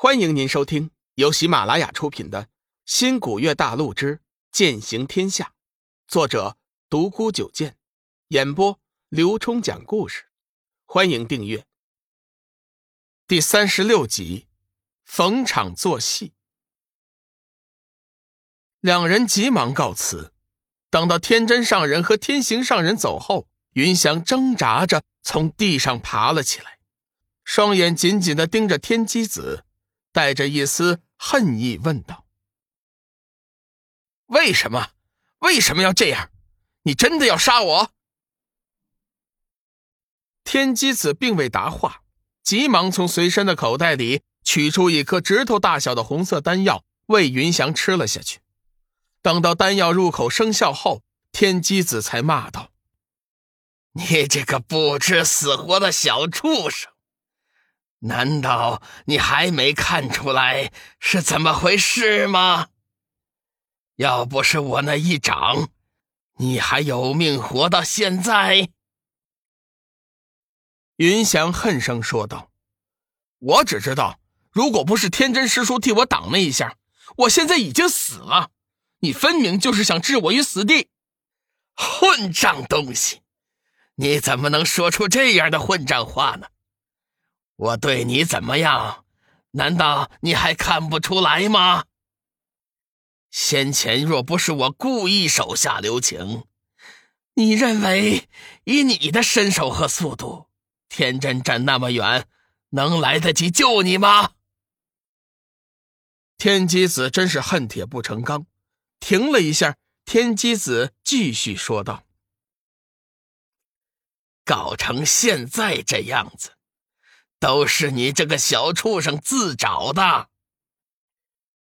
欢迎您收听由喜马拉雅出品的《新古月大陆之剑行天下》，作者独孤九剑，演播刘冲讲故事。欢迎订阅。第三十六集，逢场作戏。两人急忙告辞。等到天真上人和天行上人走后，云翔挣扎着从地上爬了起来，双眼紧紧的盯着天机子。带着一丝恨意问道：“为什么？为什么要这样？你真的要杀我？”天机子并未答话，急忙从随身的口袋里取出一颗指头大小的红色丹药，为云翔吃了下去。等到丹药入口生效后，天机子才骂道：“你这个不知死活的小畜生！”难道你还没看出来是怎么回事吗？要不是我那一掌，你还有命活到现在？云翔恨声说道：“我只知道，如果不是天真师叔替我挡那一下，我现在已经死了。你分明就是想置我于死地！混账东西，你怎么能说出这样的混账话呢？”我对你怎么样？难道你还看不出来吗？先前若不是我故意手下留情，你认为以你的身手和速度，天真站那么远，能来得及救你吗？天机子真是恨铁不成钢，停了一下，天机子继续说道：“搞成现在这样子。”都是你这个小畜生自找的！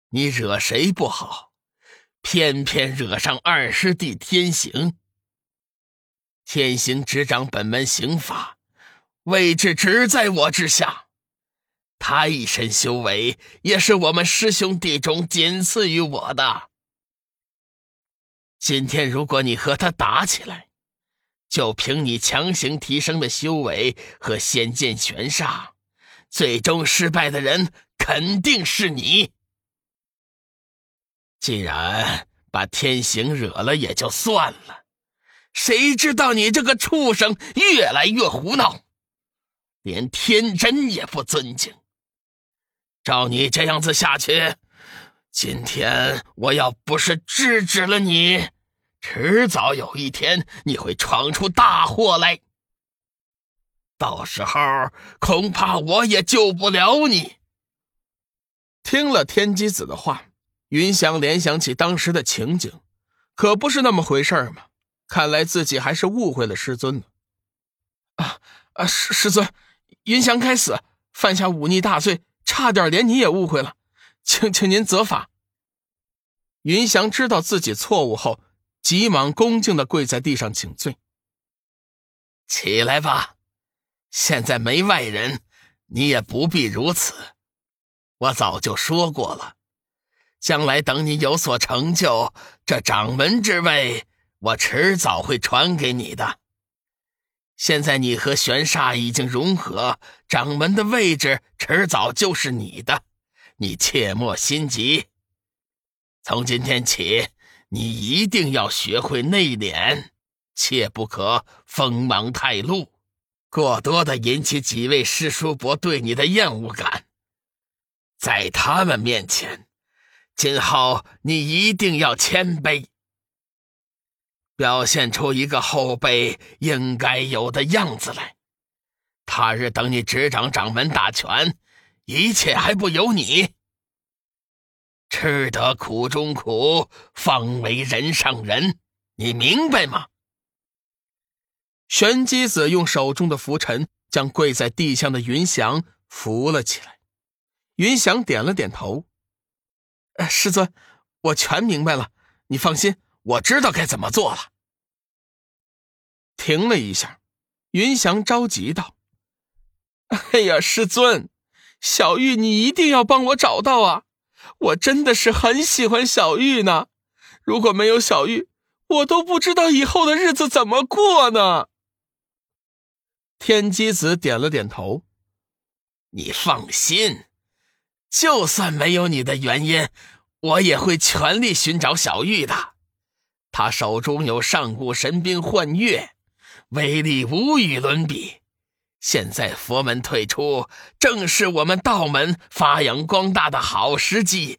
你惹谁不好，偏偏惹上二师弟天行。天行执掌本门刑法，位置只在我之下。他一身修为，也是我们师兄弟中仅次于我的。今天如果你和他打起来，就凭你强行提升的修为和仙剑玄煞，最终失败的人肯定是你。既然把天行惹了也就算了，谁知道你这个畜生越来越胡闹，连天真也不尊敬。照你这样子下去，今天我要不是制止了你。迟早有一天，你会闯出大祸来。到时候恐怕我也救不了你。听了天机子的话，云翔联想起当时的情景，可不是那么回事嘛。看来自己还是误会了师尊呢。啊啊，师师尊，云翔该死，犯下忤逆大罪，差点连你也误会了，请请您责罚。云翔知道自己错误后。急忙恭敬的跪在地上请罪。起来吧，现在没外人，你也不必如此。我早就说过了，将来等你有所成就，这掌门之位，我迟早会传给你的。现在你和玄煞已经融合，掌门的位置迟早就是你的，你切莫心急。从今天起。你一定要学会内敛，切不可锋芒太露，过多的引起几位师叔伯对你的厌恶感。在他们面前，今后你一定要谦卑，表现出一个后辈应该有的样子来。他日等你执掌掌门大权，一切还不由你。吃得苦中苦，方为人上人，你明白吗？玄机子用手中的拂尘将跪在地上的云翔扶了起来。云翔点了点头：“师尊，我全明白了。你放心，我知道该怎么做了。”停了一下，云翔着急道：“哎呀，师尊，小玉，你一定要帮我找到啊！”我真的是很喜欢小玉呢，如果没有小玉，我都不知道以后的日子怎么过呢。天机子点了点头，你放心，就算没有你的原因，我也会全力寻找小玉的。他手中有上古神兵幻月，威力无与伦比。现在佛门退出，正是我们道门发扬光大的好时机。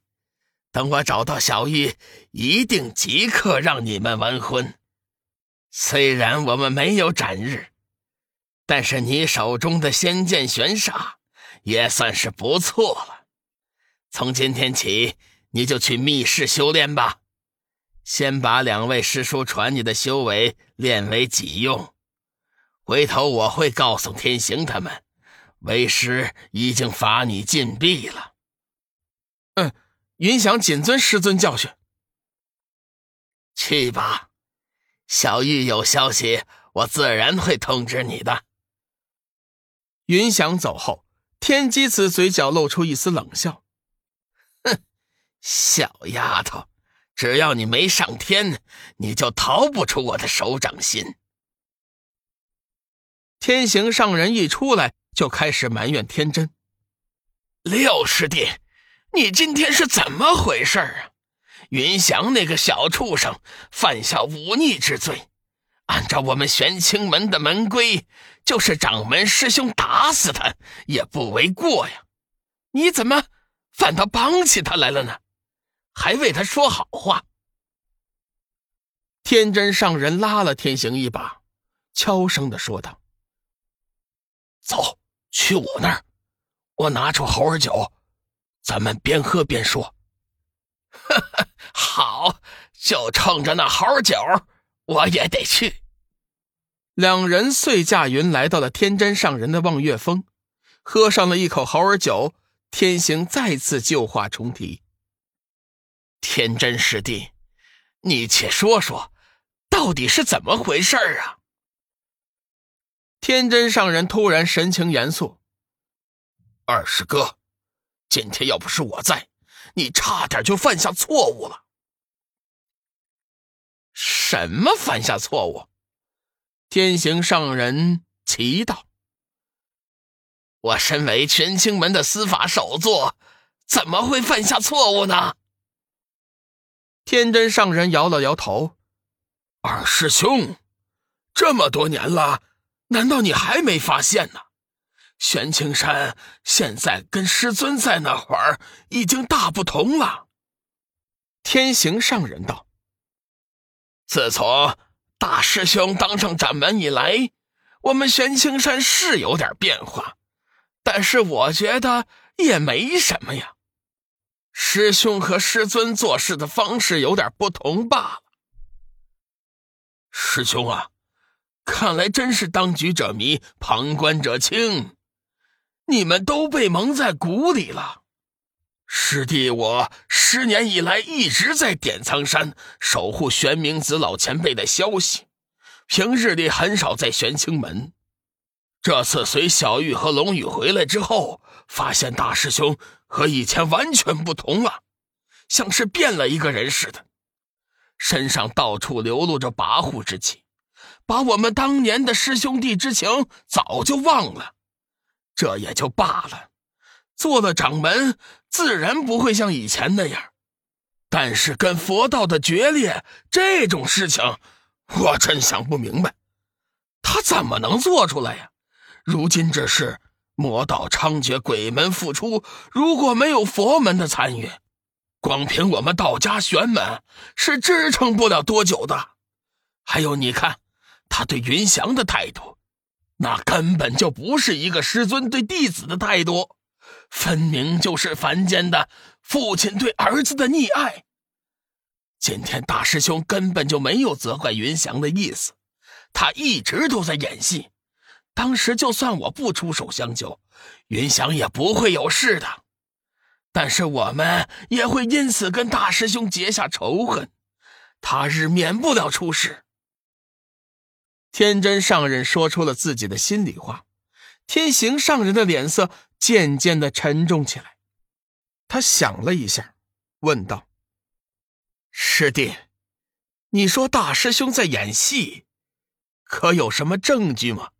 等我找到小玉，一定即刻让你们完婚。虽然我们没有斩日，但是你手中的仙剑玄煞也算是不错了。从今天起，你就去密室修炼吧，先把两位师叔传你的修为练为己用。回头我会告诉天行他们，为师已经罚你禁闭了。嗯，云翔谨遵师尊教训。去吧，小玉有消息，我自然会通知你的。云翔走后，天机子嘴角露出一丝冷笑：“哼，小丫头，只要你没上天，你就逃不出我的手掌心。”天行上人一出来，就开始埋怨天真。六师弟，你今天是怎么回事啊？云翔那个小畜生犯下忤逆之罪，按照我们玄清门的门规，就是掌门师兄打死他也不为过呀。你怎么反倒帮起他来了呢？还为他说好话？天真上人拉了天行一把，悄声的说道。走去我那儿，我拿出猴儿酒，咱们边喝边说。好，就冲着那猴儿酒，我也得去。两人遂驾云来到了天真上人的望月峰，喝上了一口猴儿酒，天行再次旧话重提。天真师弟，你且说说，到底是怎么回事啊？天真上人突然神情严肃：“二师哥，今天要不是我在，你差点就犯下错误了。”“什么犯下错误？”天行上人奇道：“我身为全清门的司法首座，怎么会犯下错误呢？”天真上人摇了摇头：“二师兄，这么多年了。”难道你还没发现呢？玄青山现在跟师尊在那会儿已经大不同了。天行上人道：“自从大师兄当上掌门以来，我们玄青山是有点变化，但是我觉得也没什么呀。师兄和师尊做事的方式有点不同罢了。师兄啊。”看来真是当局者迷，旁观者清。你们都被蒙在鼓里了。师弟，我十年以来一直在点苍山守护玄冥子老前辈的消息，平日里很少在玄清门。这次随小玉和龙宇回来之后，发现大师兄和以前完全不同了，像是变了一个人似的，身上到处流露着跋扈之气。把我们当年的师兄弟之情早就忘了，这也就罢了。做了掌门，自然不会像以前那样。但是跟佛道的决裂这种事情，我真想不明白，他怎么能做出来呀？如今这事魔道猖獗，鬼门复出，如果没有佛门的参与，光凭我们道家玄门是支撑不了多久的。还有，你看。他对云翔的态度，那根本就不是一个师尊对弟子的态度，分明就是凡间的父亲对儿子的溺爱。今天大师兄根本就没有责怪云翔的意思，他一直都在演戏。当时就算我不出手相救，云翔也不会有事的。但是我们也会因此跟大师兄结下仇恨，他日免不了出事。天真上人说出了自己的心里话，天行上人的脸色渐渐的沉重起来。他想了一下，问道：“师弟，你说大师兄在演戏，可有什么证据吗？”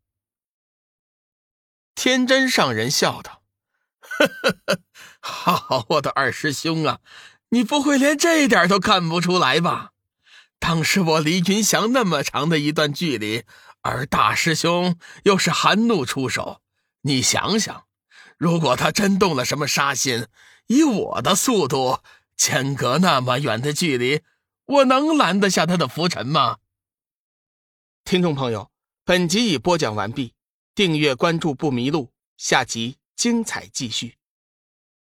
天真上人笑道：“好，我的二师兄啊，你不会连这点都看不出来吧？当时我离云翔那么长的一段距离，而大师兄又是含怒出手，你想想，如果他真动了什么杀心，以我的速度，间隔那么远的距离，我能拦得下他的浮尘吗？听众朋友，本集已播讲完毕，订阅关注不迷路，下集精彩继续。